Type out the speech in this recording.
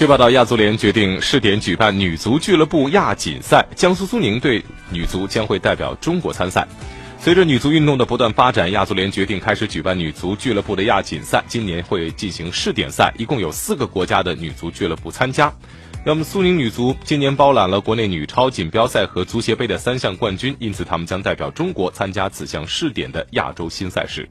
据报道，亚足联决定试点举办女足俱乐部亚锦赛。江苏苏宁队女足将会代表中国参赛。随着女足运动的不断发展，亚足联决定开始举办女足俱乐部的亚锦赛。今年会进行试点赛，一共有四个国家的女足俱乐部参加。那么苏宁女足今年包揽了国内女超锦标赛和足协杯的三项冠军，因此他们将代表中国参加此项试点的亚洲新赛事。